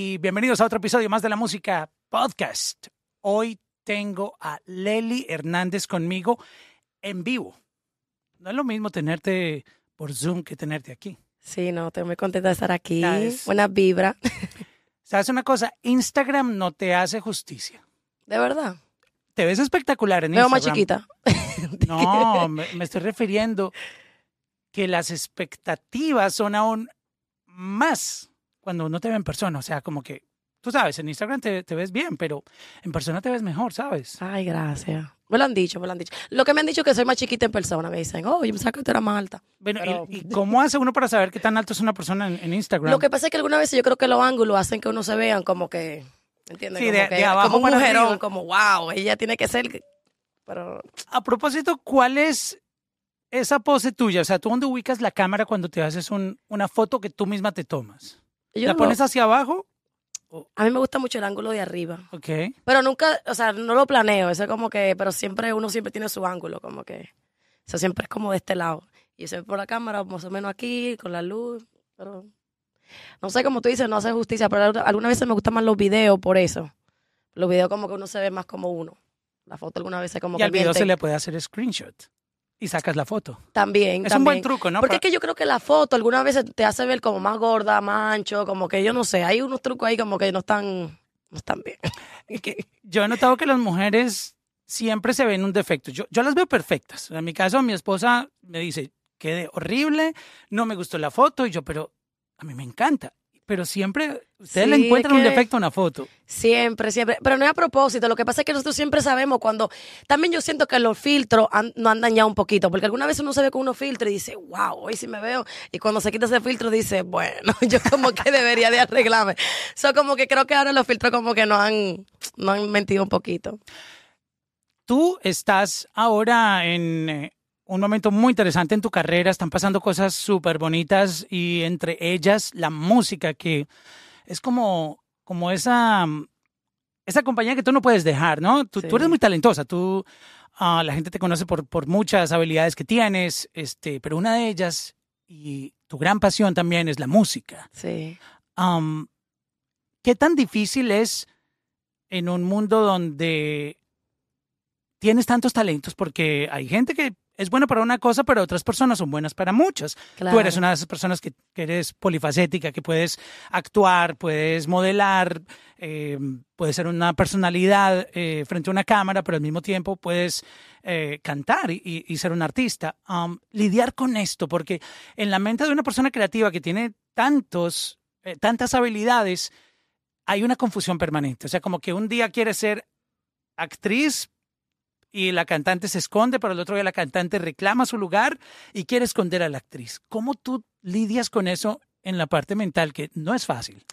y bienvenidos a otro episodio más de la música podcast. Hoy tengo a Leli Hernández conmigo en vivo. No es lo mismo tenerte por Zoom que tenerte aquí. Sí, no, estoy muy contenta de estar aquí. ¿Sabes? Buena vibra. ¿Sabes una cosa? Instagram no te hace justicia. De verdad. Te ves espectacular en Veo Instagram. más chiquita. No, me, me estoy refiriendo que las expectativas son aún más cuando uno te ve en persona. O sea, como que, tú sabes, en Instagram te, te ves bien, pero en persona te ves mejor, ¿sabes? Ay, gracias. Me lo han dicho, me lo han dicho. Lo que me han dicho es que soy más chiquita en persona. Me dicen, oh, yo pensaba que tú eras más alta. Bueno, Pero- ¿y, cómo hace uno para saber qué tan alto es una persona en, en Instagram? Lo que pasa es que algunas veces yo creo que los ángulos hacen que uno se vean como que, ¿me entiendes? Sí, como de- que, de abajo como un mujerón, arriba. como, wow, ella tiene que ser... Pero A propósito, ¿cuál es esa pose tuya? O sea, ¿tú dónde ubicas la cámara cuando te haces un- una foto que tú misma te tomas? Yo ¿La no- pones hacia abajo? a mí me gusta mucho el ángulo de arriba. Ok. Pero nunca, o sea, no lo planeo. Eso es como que, pero siempre uno siempre tiene su ángulo, como que. Eso siempre es como de este lado. Y se ve por la cámara, más o menos aquí, con la luz. Pero. No sé, como tú dices, no hace justicia, pero alguna- algunas veces me gustan más los videos por eso. Los videos como que uno se ve más como uno. La foto algunas veces como Y que al video miente. se le puede hacer screenshot y sacas la foto. También, Es un buen truco, ¿no? Porque es que yo creo que la foto algunas veces te hace ver como más gorda, más ancho, como que yo no sé, hay unos trucos ahí como que no están, no están bien. yo he notado que las mujeres siempre se ven un defecto. Yo, yo las veo perfectas. En mi caso, mi esposa me dice, quedé horrible, no me gustó la foto, y yo, pero a mí me encanta. Pero siempre ustedes le encuentran es un que- defecto a una foto. Siempre, siempre. Pero no es a propósito. Lo que pasa es que nosotros siempre sabemos cuando. También yo siento que los filtros han, nos han dañado un poquito. Porque alguna vez uno se ve con unos filtros y dice, wow, hoy sí me veo. Y cuando se quita ese filtro dice, bueno, yo como que debería de arreglarme. So, como que creo que ahora los filtros como que nos han, nos han mentido un poquito. Tú estás ahora en eh, un momento muy interesante en tu carrera, están pasando cosas súper bonitas y entre ellas la música, que es como, como esa, esa compañía que tú no puedes dejar, ¿no? Tú, eres muy talentosa, tú, ah, la gente te conoce por, por muchas habilidades que tienes, este, pero una de ellas y tu gran pasión también es la música. Sí. ¿Qué tan difícil es en un mundo donde tienes tantos talentos? Porque hay gente que es buena para una cosa, pero otras personas son buenas para muchas. Claro. Tú eres una de esas personas que, que eres polifacética, que puedes actuar, puedes modelar, eh, puedes ser una personalidad eh, frente a una cámara, pero al mismo tiempo puedes eh, cantar y, y- y ser un artista. Am, lidiar con esto, porque en la mente de una persona creativa que tiene tantos, tantas habilidades, hay una confusión permanente. O sea, como que un día quiere ser actriz y la cantante se esconde, pero el otro día la cantante reclama su lugar y quiere esconder a la actriz. ¿Cómo tú lidias con eso en la parte mental, que no es fácil?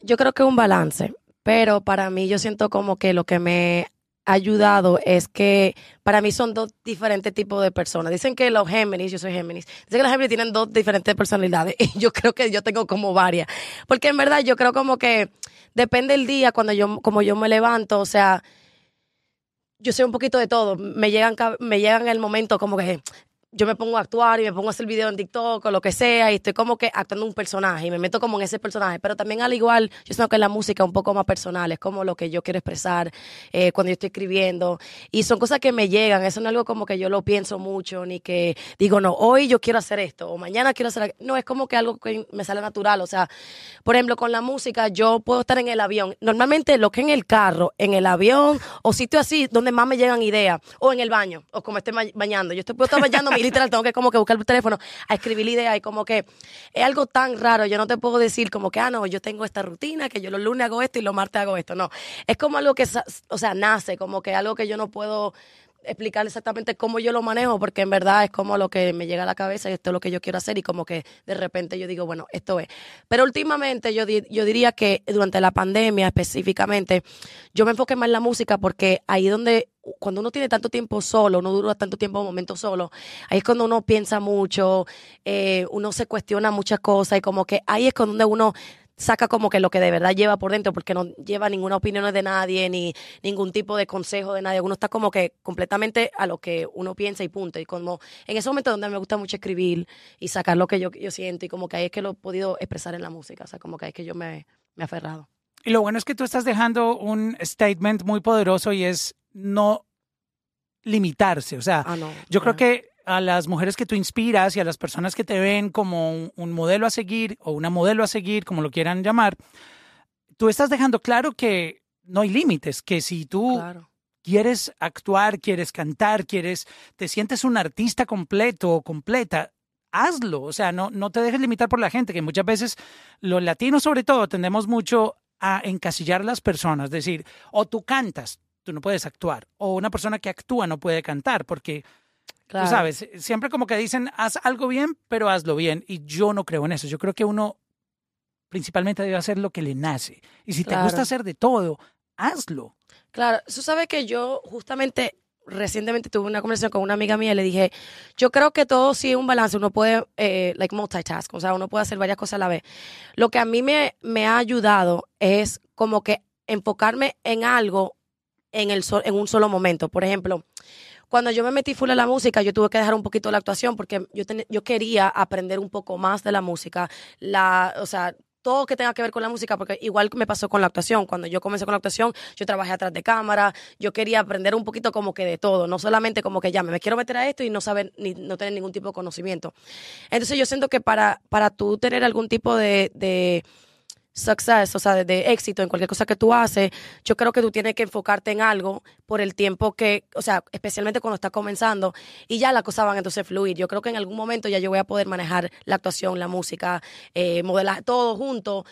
Yo creo que un balance, pero para mí yo siento como que lo que me ha ayudado es que para mí son dos diferentes tipos de personas. Dicen que los Géminis, yo soy Géminis, dicen que los Géminis tienen dos diferentes personalidades y yo creo que yo tengo como varias. Porque en verdad yo creo como que depende el día cuando yo, como yo me levanto, o sea, yo sé un poquito de todo. Me llegan, me llegan el momento como que yo me pongo a actuar y me pongo a hacer video en TikTok o lo que sea y estoy como que actuando un personaje y me meto como en ese personaje. Pero también al igual, yo siento que la música es un poco más personal, es como lo que yo quiero expresar eh, cuando yo estoy escribiendo. Y son cosas que me llegan, eso no es algo como que yo lo pienso mucho, ni que digo, no, hoy yo quiero hacer esto o mañana quiero hacer... aqu-". No, es como que algo que me sale natural. O sea, por ejemplo, con la música yo puedo estar en el avión. Normalmente lo que en el carro, en el avión o sitio así donde más me llegan ideas o en el baño o como esté bañando. Yo estoy, puedo estar bañando y literal tengo que como que buscar el teléfono a escribir la idea y como que es algo tan raro. Yo no te puedo decir como que, ah, no, yo tengo esta rutina, que yo los lunes hago esto y los martes hago esto. No, es como algo que, o sea, nace, como que algo que yo no puedo explicar exactamente cómo yo lo manejo, porque en verdad es como lo que me llega a la cabeza y esto es lo que yo quiero hacer y como que de repente yo digo, bueno, esto es. Pero últimamente yo, yo diría que durante la pandemia específicamente, yo me enfoqué más en la música porque ahí donde, cuando uno tiene tanto tiempo solo, uno dura tanto tiempo un momento solo, ahí es cuando uno piensa mucho, eh, uno se cuestiona muchas cosas y como que ahí es donde uno saca como que lo que de verdad lleva por dentro, porque no lleva ninguna opinión de nadie, ni ningún tipo de consejo de nadie. Uno está como que completamente a lo que uno piensa y punto. Y como en ese momento donde me gusta mucho escribir y sacar lo que yo, yo siento, y como que ahí es que lo he podido expresar en la música. O sea, como que ahí es que yo me, me he aferrado. Y lo bueno es que tú estás dejando un statement muy poderoso y es no limitarse. O sea, Ah, no. yo creo que a las mujeres que tú inspiras y a las personas que te ven como un, un modelo a seguir o una modelo a seguir, como lo quieran llamar, tú estás dejando claro que no hay límites, que si tú Claro. quieres actuar, quieres cantar, quieres, te sientes un artista completo o completa, hazlo. O sea, no, no te dejes limitar por la gente, que muchas veces los latinos sobre todo tendemos mucho a encasillar a las personas, decir, o tú cantas, tú no puedes actuar, o una persona que actúa no puede cantar, porque Claro. tú sabes, siempre como que dicen, haz algo bien, pero hazlo bien, y yo no creo en eso. Yo creo que uno principalmente debe hacer lo que le nace, y si te gusta hacer de todo, hazlo. Claro, tú sabes que yo justamente recientemente tuve una conversación con una amiga mía y le dije, yo creo que todo sí es un balance, uno puede, eh, like multitask, o sea, uno puede hacer varias cosas a la vez. Lo que a mí me, me ha ayudado es como que enfocarme en algo en, el sol- en un solo momento. Por ejemplo, cuando yo me metí full a la música, yo tuve que dejar un poquito la actuación porque yo, ten- yo quería aprender un poco más de la música, la, o sea, todo que tenga que ver con la música, porque igual me pasó con la actuación. Cuando yo comencé con la actuación, yo trabajé atrás de cámara, yo quería aprender un poquito como que de todo, no solamente como que ya me, quiero meter a esto y no saber ni no tener ningún tipo de conocimiento. Entonces yo siento que para, para tú tener algún tipo de, de success, o sea, de, éxito en cualquier cosa que tú haces, yo creo que tú tienes que enfocarte en algo por el tiempo que, o sea, especialmente cuando estás comenzando y ya las cosas van entonces a fluir. Yo creo que en algún momento ya yo voy a poder manejar la actuación, la música, eh, modelar, todo junto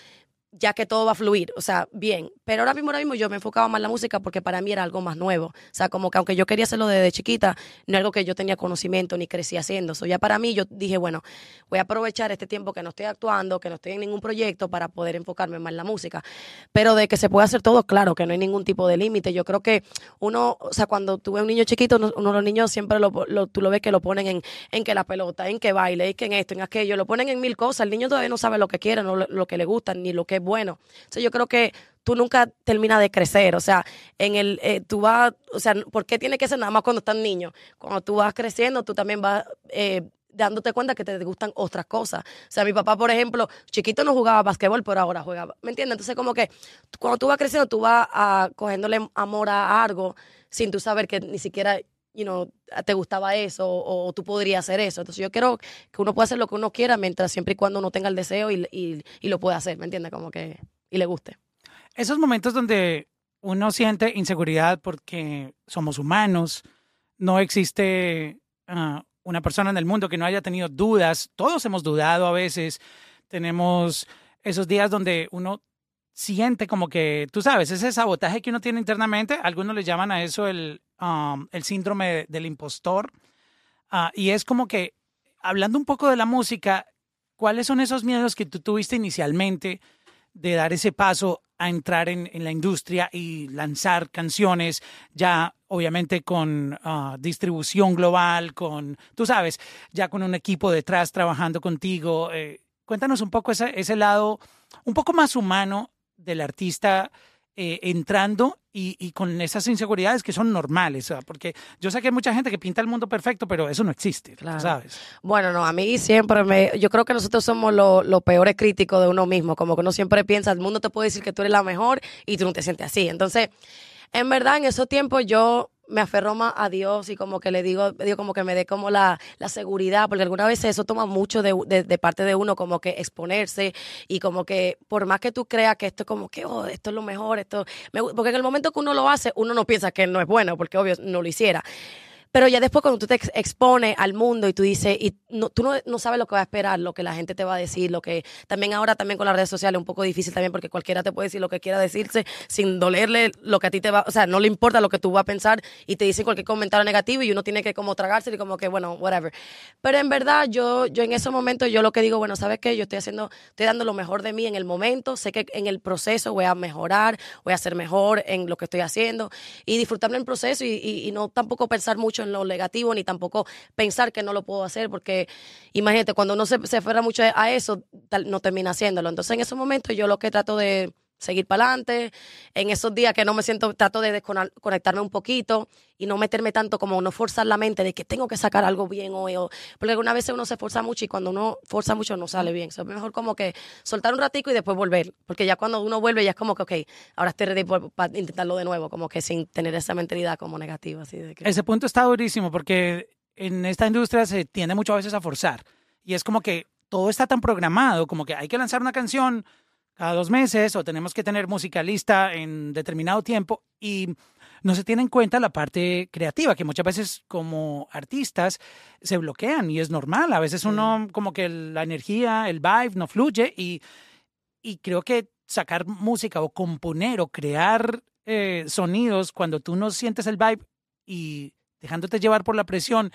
ya que todo va a fluir, o sea, bien. Pero ahora mismo, ahora mismo yo me enfocaba más en la música porque para mí era algo más nuevo. O sea, como que aunque yo quería hacerlo desde chiquita, no es algo que yo tenía conocimiento ni crecí haciendo. So, ya para mí yo dije, bueno, voy a aprovechar este tiempo que no estoy actuando, que no estoy en ningún proyecto para poder enfocarme más en la música. Pero de que se puede hacer todo, claro, que no hay ningún tipo de límite. Yo creo que uno, o sea, cuando tú ves un niño chiquito, uno, uno de los niños siempre lo, lo- tú lo ves que lo ponen en, en que la pelota, en que baile, en que en esto, en aquello, lo ponen en mil cosas. El niño todavía no sabe lo que quiere, no lo, lo que le gusta, ni lo que es bueno. Entonces yo creo que tú nunca terminas de crecer, o sea, en el, eh, tú vas, o sea, ¿por qué tiene que ser nada más cuando estás niño? Cuando tú vas creciendo, tú también vas eh, dándote cuenta que te gustan otras cosas. O sea, mi papá, por ejemplo, chiquito no jugaba basquetbol, pero ahora juega, ¿me entiendes? Entonces como que cuando tú vas creciendo, tú vas a, cogiéndole amor a algo sin tú saber que ni siquiera you know, te gustaba eso o, tú podrías hacer eso. Entonces yo quiero que uno pueda hacer lo que uno quiera mientras siempre y cuando uno tenga el deseo y, y, y lo pueda hacer, ¿me entiendes? Como que, y le guste. esos momentos donde uno siente inseguridad porque somos humanos, no existe ah, una persona en el mundo que no haya tenido dudas, todos hemos dudado a veces, tenemos esos días donde uno siente como que, tú sabes, ese sabotaje que uno tiene internamente, algunos le llaman a eso el, um, el síndrome del impostor, Ah, y es como que, hablando un poco de la música, ¿cuáles son esos miedos que tú tuviste inicialmente? de dar ese paso a entrar en, en la industria y lanzar canciones ya obviamente con ah, distribución global, con, tú sabes, ya con un equipo detrás trabajando contigo. Eh, cuéntanos un poco ese, ese lado un poco más humano del artista eh, entrando y, y con esas inseguridades que son normales, ¿sabes? porque yo sé que hay mucha gente que pinta el mundo perfecto, pero eso no existe, Claro. ¿sabes? Bueno, no, a mí siempre me. Yo creo que nosotros somos los los peores críticos de uno mismo. Como que uno siempre piensa, el mundo te puede decir que tú eres la mejor y tú no te sientes así. Entonces, en verdad, en esos tiempos yo me aferro más a Dios y como que le digo, digo como que me dé como la, la seguridad, porque algunas veces eso toma mucho de, de- de parte de uno, como que exponerse y como que por más que tú creas que esto es como que, oh, esto es lo mejor, esto, me porque en el momento que uno lo hace, uno no piensa que no es bueno, porque obvio no lo hiciera. Pero ya después cuando tú te ex- expones al mundo y tú dices, y no, tú no, no sabes lo que va a esperar, lo que la gente te va a decir, lo que también ahora también con las redes sociales es un poco difícil también porque cualquiera te puede decir lo que quiera decirse sin dolerle lo que a ti te va, o sea, no le importa lo que tú vas a pensar y te dicen cualquier comentario negativo y uno tiene que como tragarse y como que, bueno, whatever. Pero en verdad yo, yo en ese momento yo lo que digo, bueno, ¿sabes qué? Yo estoy haciendo, estoy dando lo mejor de mí en el momento, sé que en el proceso voy a mejorar, voy a ser mejor en lo que estoy haciendo y disfrutarme el proceso y, y- y no tampoco pensar mucho lo negativo ni tampoco pensar que no lo puedo hacer porque imagínate, cuando uno se, se aferra mucho a eso, no termina haciéndolo. Entonces en esos momentos yo lo que trato de seguir para adelante. En esos días que no me siento, trato de desconectarme un poquito y no meterme tanto como no forzar la mente de que tengo que sacar algo bien hoy. O, porque algunas veces uno se forza mucho y cuando uno forza mucho no sale bien. es mejor como que soltar un ratico y después volver. Porque ya cuando uno vuelve ya es como que, ok, ahora estoy ready para intentarlo de nuevo, como que sin tener esa mentalidad como negativa. Así de Ese punto está durísimo porque en esta industria se tiende muchas veces a forzar. Y es como que todo está tan programado, como que hay que lanzar una canción cada dos meses o tenemos que tener música lista en determinado tiempo y no se tiene en cuenta la parte creativa, que muchas veces como artistas se bloquean y es normal. A veces uno como que la energía, el vibe no fluye y, y creo que sacar música o componer o crear eh, sonidos cuando tú no sientes el vibe y dejándote llevar por la presión,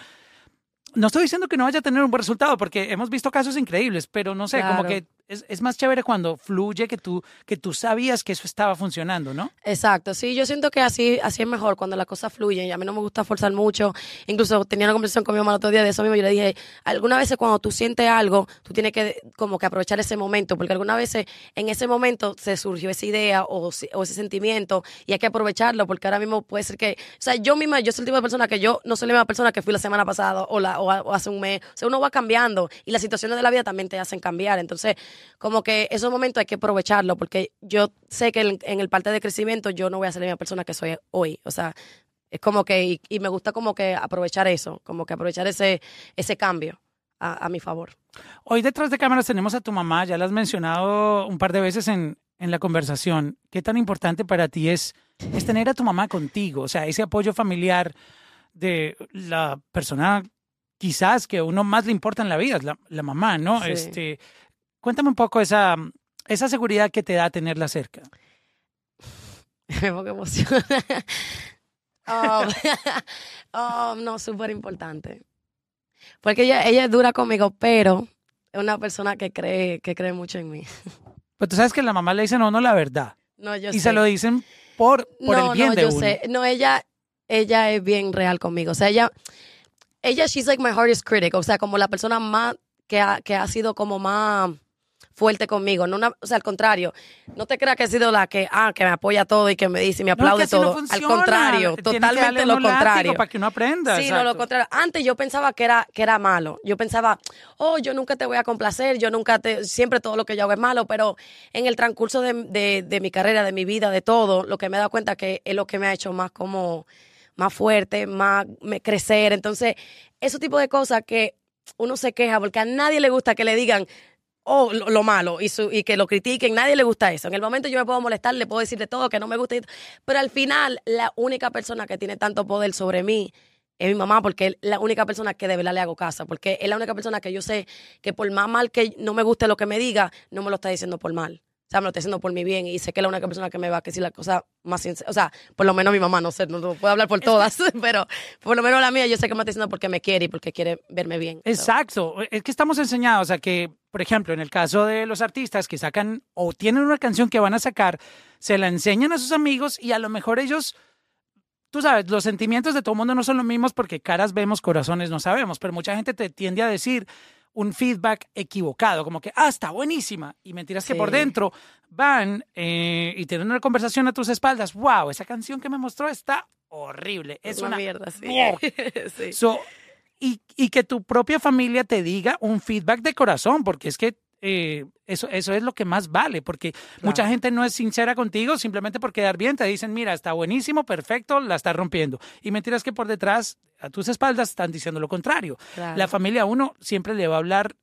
no estoy diciendo que no vaya a tener un buen resultado, porque hemos visto casos increíbles, pero no sé, como que es, es, más chévere cuando fluye que tú, que tú sabías que eso estaba funcionando, ¿no? Exacto, sí, yo siento que así, así es mejor cuando las cosas fluyen y a mí no me gusta forzar mucho. Incluso tenía una conversación con mi mamá el otro día de eso mismo, yo le dije, algunas veces cuando tú sientes algo, tú tienes que como que aprovechar ese momento, porque algunas veces en ese momento se surgió esa idea o, o ese sentimiento y hay que aprovecharlo, porque ahora mismo puede ser que, o sea, yo misma, yo soy el tipo de persona que yo no soy la misma persona que fui la semana pasada o, la, o hace un mes, o sea, uno va cambiando y las situaciones de la vida también te hacen cambiar, entonces como que esos momentos hay que aprovecharlo porque yo sé que en, el parte de crecimiento yo no voy a ser la misma persona que soy hoy. O sea, es como que, y, me gusta como que aprovechar eso, como que aprovechar ese, ese cambio a, mi favor. Hoy detrás de cámaras tenemos a tu mamá, ya la has mencionado un par de veces en, en la conversación. ¿Qué tan importante para ti es, es tener a tu mamá contigo? O sea, ese apoyo familiar de la persona quizás que uno más le importa en la vida, la, la mamá, ¿no? Este, Cuéntame un poco esa, esa seguridad que te da tenerla cerca. Me pongo emoción. Oh, oh, no, súper importante. Porque ella, ella es dura conmigo, pero es una persona que cree, que cree mucho en mí. Pues tú sabes que la mamá le dice no, no la verdad. No, yo y se lo dicen por, por el bien no, de yo uno. Sé. No, ella, ella es bien real conmigo. O sea, ella, ella, she's like my hardest critic. O sea, como la persona más que ha, que ha sido como más fuerte conmigo. No o sea, al contrario, no te creas que he sido la que, ah, que me apoya todo y que me dice y me aplaude todo. al contrario, totalmente lo contrario. Para que uno aprenda. Sí, no, lo contrario. Antes yo pensaba que era, que era malo. Yo pensaba, oh, yo nunca te voy a complacer, yo nunca te, siempre todo lo que yo hago es malo, pero en el transcurso de, de, mi carrera, de mi vida, de todo, lo que me he dado cuenta que es lo que me ha hecho más como, más fuerte, más crecer. Entonces, ese tipo de cosas que uno se queja porque a nadie le gusta que le digan, o lo, malo y, su, y que lo critiquen. Nadie le gusta eso. En el momento yo me puedo molestar, le puedo decir de todo que no me gusta. Pero al final, la única persona que tiene tanto poder sobre mí es mi mamá, porque es la única persona que de verdad le hago casa. Porque es la única persona que yo sé que por más mal que no me guste lo que me diga, no me lo está diciendo por mal. Sea, me lo está haciendo por mi bien y sé que es la única persona que me va a decir la cosa más sincera. O sea, por lo menos mi mamá, no sé, no, puedo hablar por todas, pero por lo menos la mía yo sé que me está diciendo porque me quiere y porque quiere verme bien. Exacto. Es que estamos enseñados a que, por ejemplo, en el caso de los artistas que sacan o tienen una canción que van a sacar, se la enseñan a sus amigos y a lo mejor ellos tú sabes, los sentimientos de todo el mundo no son los mismos porque caras vemos, corazones no sabemos, pero mucha gente te tiende a decir, un feedback equivocado, como que, ah, está buenísima. Y mentiras que por dentro van eh, y tienen una conversación a tus espaldas. Wow, esa canción que me mostró está horrible. Es una, mierda, sí. y, y que tu propia familia te diga un feedback de corazón, porque es que eh, eso, eso es lo que más vale, porque mucha gente no es sincera contigo simplemente por quedar bien, te dicen, mira, está buenísimo, perfecto, la estás rompiendo. Y mentiras que por detrás, a tus espaldas, están diciendo lo contrario. La familia uno siempre le va a hablar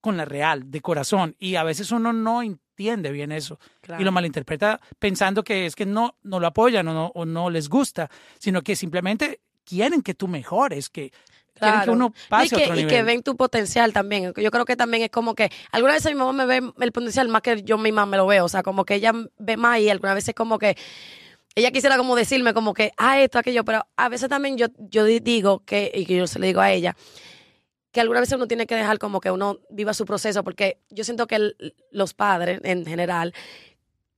con la real, de corazón, y a veces uno no entiende bien eso y lo malinterpreta pensando que es que no, no lo apoyan o no, o no les gusta, sino que simplemente quieren que tú mejores, que que uno pase y que, otro nivel. Y que ven tu potencial también. Yo creo que también es como que alguna vez mi mamá me ve el potencial más que yo misma me lo veo. O sea, como que ella ve más y alguna veces como que ella quisiera como decirme como que, ah, esto, aquello, pero a veces también yo, yo digo que, y que yo se le digo a ella, que alguna veces uno tiene que dejar como que uno viva su proceso, porque yo siento que los padres en general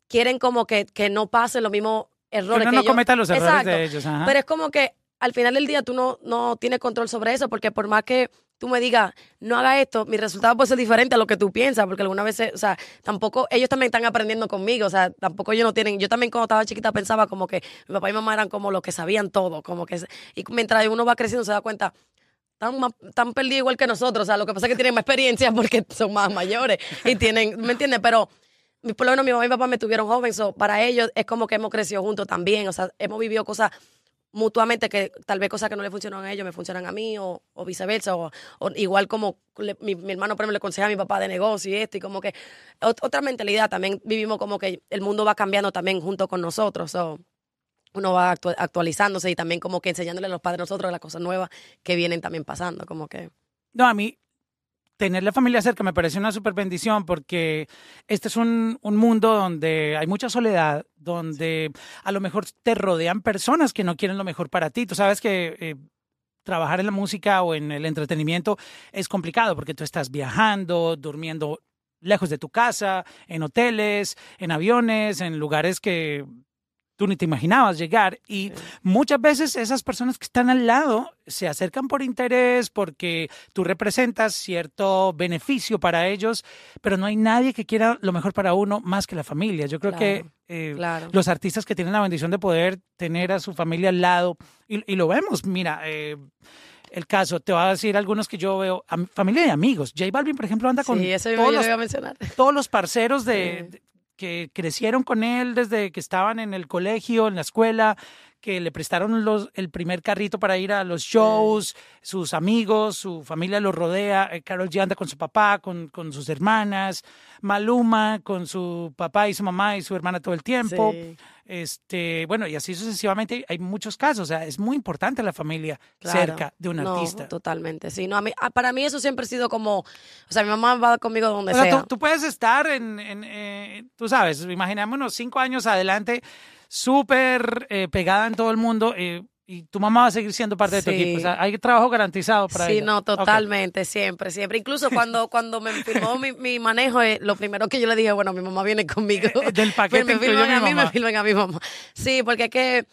quieren como que, que no pasen los mismos errores que uno no cometa los errores de ellos. Pero es como que al final del día tú no, no tienes control sobre eso, porque por más que tú me digas, no haga esto, mi resultado puede ser diferente a lo que tú piensas, porque algunas veces, o sea, tampoco, ellos también están aprendiendo conmigo, o sea, tampoco ellos no tienen, yo también cuando estaba chiquita pensaba como que mi papá y mamá eran como los que sabían todo, como que, y mientras uno va creciendo se da cuenta, están, más, están perdidos igual que nosotros, o sea, lo que pasa es que tienen más experiencia porque son más mayores y tienen, ¿me entiendes? Pero por lo menos mi mamá y mi papá me tuvieron joven, so, para ellos es como que hemos crecido juntos también, o sea, hemos vivido cosas mutuamente que tal vez cosas que no le funcionan a ellos me funcionan a mí o, viceversa o, igual como mi, hermano por ejemplo le aconseja a mi papá de negocio y esto y como que otra mentalidad también vivimos como que el mundo va cambiando también junto con nosotros uno va actualizándose y también como que enseñándole a los padres nosotros las cosas nuevas que vienen también pasando como que no a mí tener la familia cerca me parece una super bendición porque este es un, mundo donde hay mucha soledad, donde a lo mejor te rodean personas que no quieren lo mejor para ti. Tú sabes que eh, trabajar en la música o en el entretenimiento es complicado porque tú estás viajando, durmiendo lejos de tu casa, en hoteles, en aviones, en lugares que tú ni te imaginabas llegar. Y muchas veces esas personas que están al lado se acercan por interés, porque tú representas cierto beneficio para ellos, pero no hay nadie que quiera lo mejor para uno más que la familia. Yo creo que eh, los artistas que tienen la bendición de poder tener a su familia al lado, y, lo vemos, mira, eh, el caso, te voy a decir algunos que yo veo, familia y amigos. J Balvin, por ejemplo, anda con todos, los, todos los parceros de, que crecieron con él desde que estaban en el colegio, en la escuela, que le prestaron los, el primer carrito para ir a los shows, sus amigos, su familia lo rodea, eh, Carol G anda con su papá, con, con, sus hermanas, Maluma con su papá y su mamá y su hermana todo el tiempo. Este, bueno, y así sucesivamente hay muchos casos, o sea, es muy importante la familia cerca de un no, artista. Totalmente, sí, no, a mí, para mí eso siempre ha sido como, o sea, mi mamá va conmigo donde sea. Tú, puedes estar en, en eh, tú sabes, imaginémonos cinco años adelante, súper eh, pegada en todo el mundo, eh, y tu mamá va a seguir siendo parte de tu equipo. O sea, hay trabajo garantizado para Sí, no, totalmente, siempre, siempre. Incluso cuando, cuando me firmó mi, mi, manejo, eh, lo primero que yo le dije, bueno, mi mamá viene conmigo. Del paquete me, filman a mí, me filman a mi mamá. Sí, porque es que,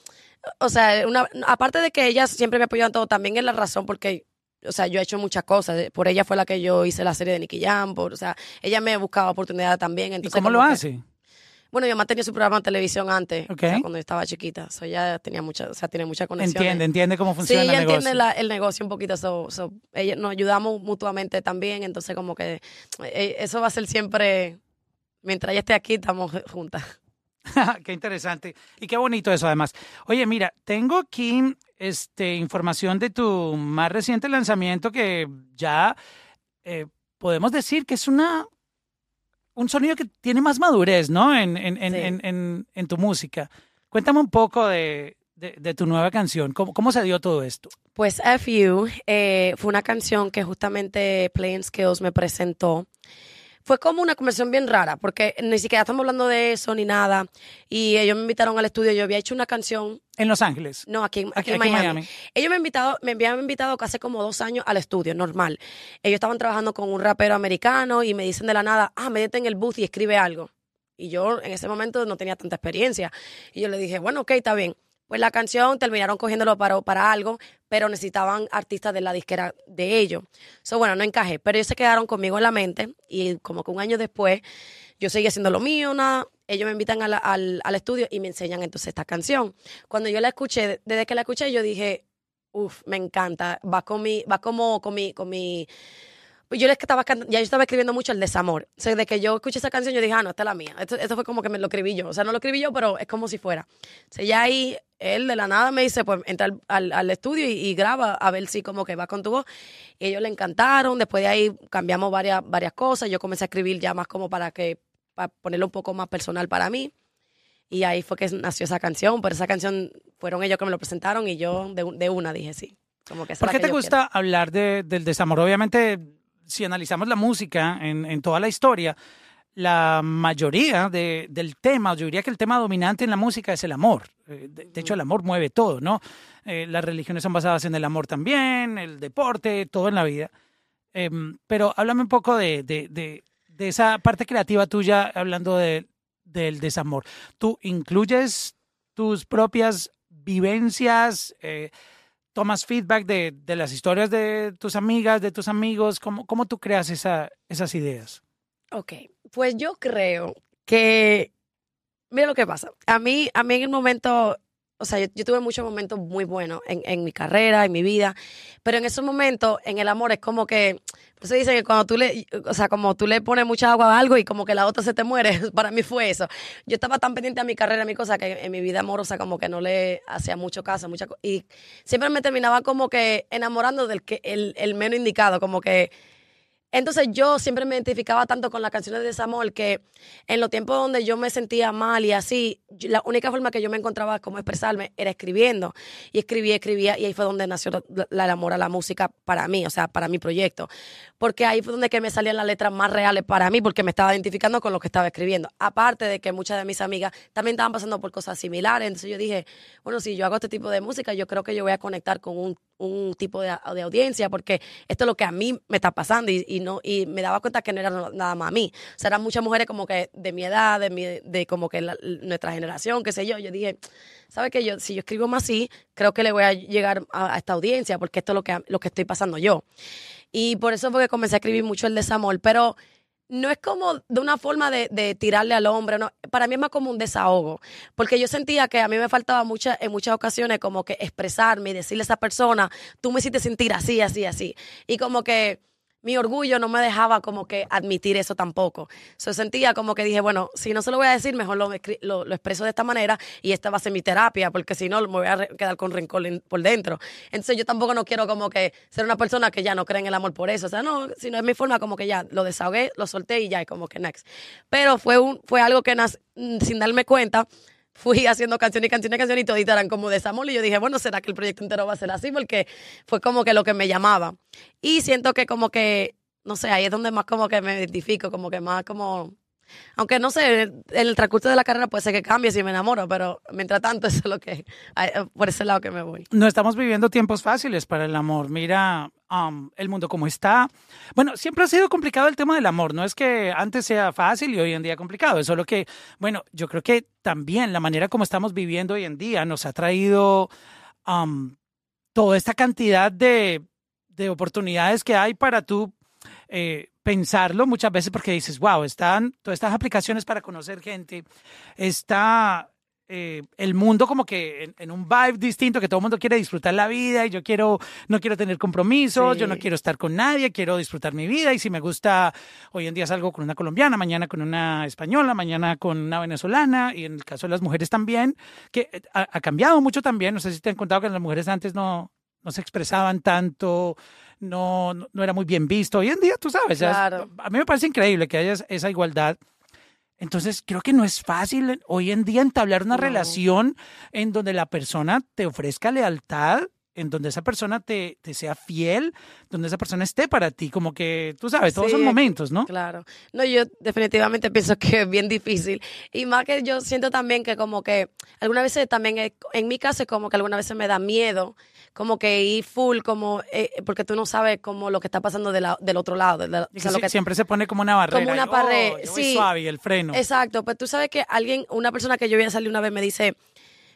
o sea, una, aparte de que ella siempre me apoyó en todo, también es la razón porque o sea, yo he hecho muchas cosas. Por ella fue la que yo hice la serie de Nicky Jam. Por, o sea, ella me buscaba oportunidades también. Entonces, ¿Y cómo lo hace? Bueno, mi mamá tenía su programa de televisión antes, cuando yo estaba chiquita. So, ella tenía mucha, o sea, tiene mucha conexión. Entiende, entiende cómo funciona el negocio. Sí, ella entiende el negocio un poquito. So, ella, nos ayudamos mutuamente también. Entonces, como que eh, eso va a ser siempre, mientras ella esté aquí, estamos juntas. qué interesante. Y qué bonito eso, además. Oye, mira, tengo aquí este, información de tu más reciente lanzamiento que ya eh, podemos decir que es una un sonido que tiene más madurez, ¿no? En, en, en, en tu música. Cuéntame un poco de, de, tu nueva canción. ¿Cómo, ¿Cómo, se dio todo esto? Pues FU eh, fue una canción que justamente Playing Skills me presentó fue como una conversación bien rara, porque ni siquiera estamos hablando de eso ni nada. Y ellos me invitaron al estudio. Yo había hecho una canción. ¿En Los Ángeles? No, aquí, aquí, en, Miami. Ellos me, invitado, me habían invitado hace como dos años al estudio, normal. Ellos estaban trabajando con un rapero americano y me dicen de la nada, ah, métete en el booth y escribe algo. Y yo en ese momento no tenía tanta experiencia. Y yo le dije, bueno, ok, está bien. Pues la canción terminaron cogiéndolo para, para algo, pero necesitaban artistas de la disquera de ellos. So, bueno, no encajé, pero ellos se quedaron conmigo en la mente y como que un año después yo seguí haciendo lo mío, nada. Ellos me invitan al, al, estudio y me enseñan entonces esta canción. Cuando yo la escuché, desde que la escuché, yo dije, uff, me encanta. Va con mi, va como con mi, con mi pues yo les estaba ya yo estaba escribiendo mucho el desamor. O sea, de que yo escuché esa canción, yo dije, ah, no, esta es la mía. Esto, fue como que me lo escribí yo. O sea, no lo escribí yo, pero es como si fuera. O sea, ya ahí él de la nada me dice, pues entra al, al, estudio y, graba a ver si como que va con tu voz. Y ellos le encantaron. Después de ahí cambiamos varias, varias cosas. Yo comencé a escribir ya más como para que, para ponerlo un poco más personal para mí. Y ahí fue que nació esa canción. Pero esa canción fueron ellos que me lo presentaron y yo de, de una dije sí. Como que ¿Por qué te gusta hablar de, del desamor? Obviamente si analizamos la música en, toda la historia, la mayoría de, del tema, yo diría que el tema dominante en la música es el amor. Eh, de, hecho, el amor mueve todo, ¿no? Eh, las religiones son basadas en el amor también, el deporte, todo en la vida. Em, pero háblame un poco de, esa parte creativa tuya, hablando de, del desamor. ¿Tú incluyes tus propias vivencias? Eh, tomas feedback de, de, las historias de tus amigas, de tus amigos? ¿Cómo, cómo tú creas esa, esas ideas? Ok, pues yo creo que, mira lo que pasa. A mí, a mí en el momento, o sea, yo, tuve muchos momentos muy buenos en, en, mi carrera, en mi vida, pero en esos momentos, en el amor, es como que, por eso dicen que cuando tú le, o sea, como tú le pones mucha agua a algo y como que la otra se te muere, para mí fue eso. Yo estaba tan pendiente a mi carrera, a mi cosa, que en mi vida amorosa como que no le hacía mucho caso, mucha, y siempre me terminaba como que enamorando del que, el, el menos indicado, como que entonces yo siempre me identificaba tanto con las canciones de desamor que en los tiempos donde yo me sentía mal y así, la única forma que yo me encontraba como expresarme era escribiendo. Y escribía, escribía, y ahí fue donde nació la, el amor a la música para mí, o sea, para mi proyecto. Porque ahí fue donde que me salían las letras más reales para mí, porque me estaba identificando con lo que estaba escribiendo. Aparte de que muchas de mis amigas también estaban pasando por cosas similares. Entonces yo dije, bueno, si yo hago este tipo de música, yo creo que yo voy a conectar con un, un tipo de, de, audiencia, porque esto es lo que a mí me está pasando y, y y me daba cuenta que no era nada más a mí. O sea, eran muchas mujeres como que de mi edad, de, mi, de como que nuestra generación, qué sé yo. Yo dije, ¿sabes qué? Yo, si yo escribo más así, creo que le voy a llegar a, esta audiencia porque esto es lo que, lo que estoy pasando yo. Y por eso fue que comencé a escribir mucho el desamor, pero no es como de una forma de, de, tirarle al hombre, no. para mí es más como un desahogo, porque yo sentía que a mí me faltaba mucha, en muchas ocasiones como que expresarme y decirle a esa persona, tú me hiciste sentir así, así, así. Y como que mi orgullo no me dejaba como que admitir eso tampoco. Yo sentía como que dije, bueno, si no se lo voy a decir, mejor lo, expreso de esta manera y esta va a ser mi terapia, porque si no me voy a quedar con rencor por dentro. Entonces yo tampoco no quiero como que ser una persona que ya no cree en el amor por eso. O sea, no, si no es mi forma, como que ya lo desahogué, lo solté y ya, es como que next. Pero fue, fue algo que sin darme cuenta fui haciendo canciones y canciones y canciones y toditas eran como desamor y yo dije, bueno, ¿será que el proyecto entero va a ser así? Porque fue como que lo que me llamaba. Y siento que como que, no sé, ahí es donde más como que me identifico, como que más como... Aunque no sé, en el transcurso de la carrera puede ser que cambie si me enamoro, pero mientras tanto eso es lo que, por ese lado que me voy. No estamos viviendo tiempos fáciles para el amor. Mira el mundo como está. Bueno, siempre ha sido complicado el tema del amor. No es que antes sea fácil y hoy en día complicado. Es solo que, bueno, yo creo que también la manera como estamos viviendo hoy en día nos ha traído toda esta cantidad de, de oportunidades que hay para tú eh, pensarlo muchas veces porque dices, wow, están todas estas aplicaciones para conocer gente, está eh, el mundo como que en, un vibe distinto, que todo el mundo quiere disfrutar la vida y yo quiero, no quiero tener compromisos, yo no quiero estar con nadie, quiero disfrutar mi vida y si me gusta, hoy en día salgo con una colombiana, mañana con una española, mañana con una venezolana y en el caso de las mujeres también, que eh, ha, ha cambiado mucho también, no sé si te han contado que las mujeres antes no, no se expresaban tanto, no, no era muy bien visto. Hoy en día, tú sabes, a mí me parece increíble que haya esa igualdad. Entonces, creo que no es fácil hoy en día entablar una relación en donde la persona te ofrezca lealtad, en donde esa persona te, te, sea fiel, donde esa persona esté para ti, como que tú sabes, todos son momentos, ¿no? Claro. No, yo definitivamente pienso que es bien difícil. Y más que yo siento también que como que algunas veces también, en mi caso, como que algunas veces me da miedo como que ir full, como, eh, porque tú no sabes como lo que está pasando de la, del otro lado. lo que, siempre se pone como una barrera. Como una pared, oh, sí. suave, el freno. Exacto, pues tú sabes que alguien, una persona que yo vi a salir una vez me dice,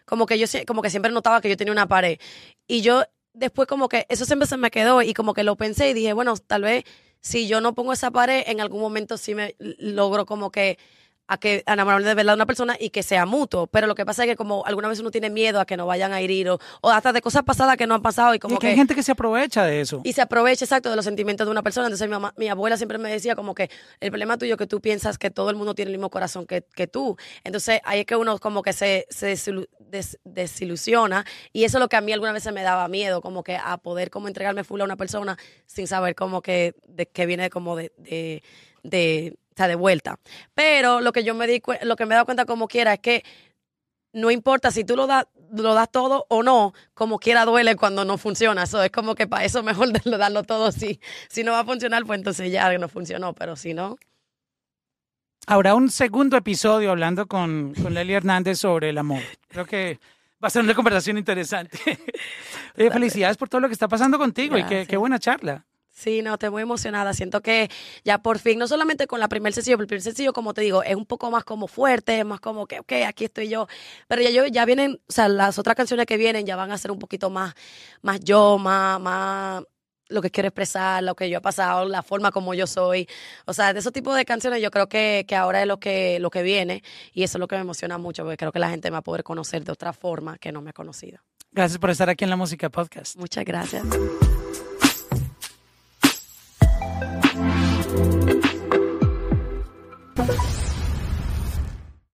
como que yo como que siempre notaba que yo tenía una pared. Y yo después como que eso siempre se me quedó y como que lo pensé y dije, bueno, tal vez si yo no pongo esa pared, en algún momento sí me logro como que a que a enamorarme de verdad de una persona y que sea mutuo. Pero lo que pasa es que como alguna vez uno tiene miedo a que no vayan a herir o, hasta de cosas pasadas que no han pasado y como que, hay gente que se aprovecha de eso. Y se aprovecha exacto de los sentimientos de una persona. Entonces mi, mi abuela siempre me decía como que el problema tuyo es que tú piensas que todo el mundo tiene el mismo corazón que, que tú. Entonces ahí es que uno como que se, se desilusiona y eso es lo que a mí alguna vez me daba miedo, como que a poder como entregarme full a una persona sin saber como que, de, que viene como de, de, de de vuelta. Pero lo que yo me di, lo que me he dado cuenta como quiera es que no importa si tú lo das lo das todo o no, como quiera duele cuando no funciona. Eso es como que para eso mejor darlo todo. Si, si no va a funcionar, pues entonces ya no funcionó, pero si no. Habrá un segundo episodio hablando con, con Lely Hernández sobre el amor. Creo que va a ser una conversación interesante. felicidades por todo lo que está pasando contigo y qué, qué buena charla. Sí, no, estoy muy emocionada. Siento que ya por fin, no solamente con la primer sencillo, pero el primer sencillo, como te digo, es un poco más como fuerte, más como que, ok, aquí estoy yo. Pero ya yo, ya vienen, o sea, las otras canciones que vienen ya van a ser un poquito más, más yo, más, más lo que quiero expresar, lo que yo he pasado, la forma como yo soy. O sea, de esos tipos de canciones yo creo que, que ahora es lo que, lo que viene y eso es lo que me emociona mucho porque creo que la gente me va a poder conocer de otra forma que no me ha conocido. Gracias por estar aquí en la Música Podcast. Muchas gracias. Thank you.